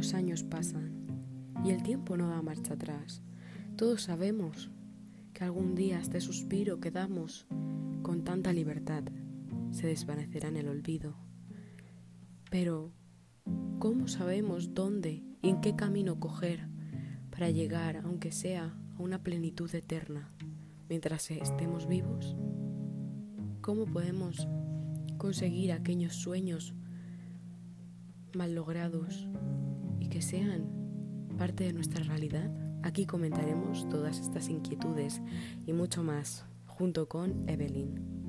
los años pasan y el tiempo no da marcha atrás. Todos sabemos que algún día este suspiro que damos con tanta libertad se desvanecerá en el olvido. Pero, ¿cómo sabemos dónde y en qué camino coger para llegar, aunque sea, a una plenitud eterna mientras estemos vivos? ¿Cómo podemos conseguir aquellos sueños mal logrados sean parte de nuestra realidad? Aquí comentaremos todas estas inquietudes y mucho más junto con Evelyn.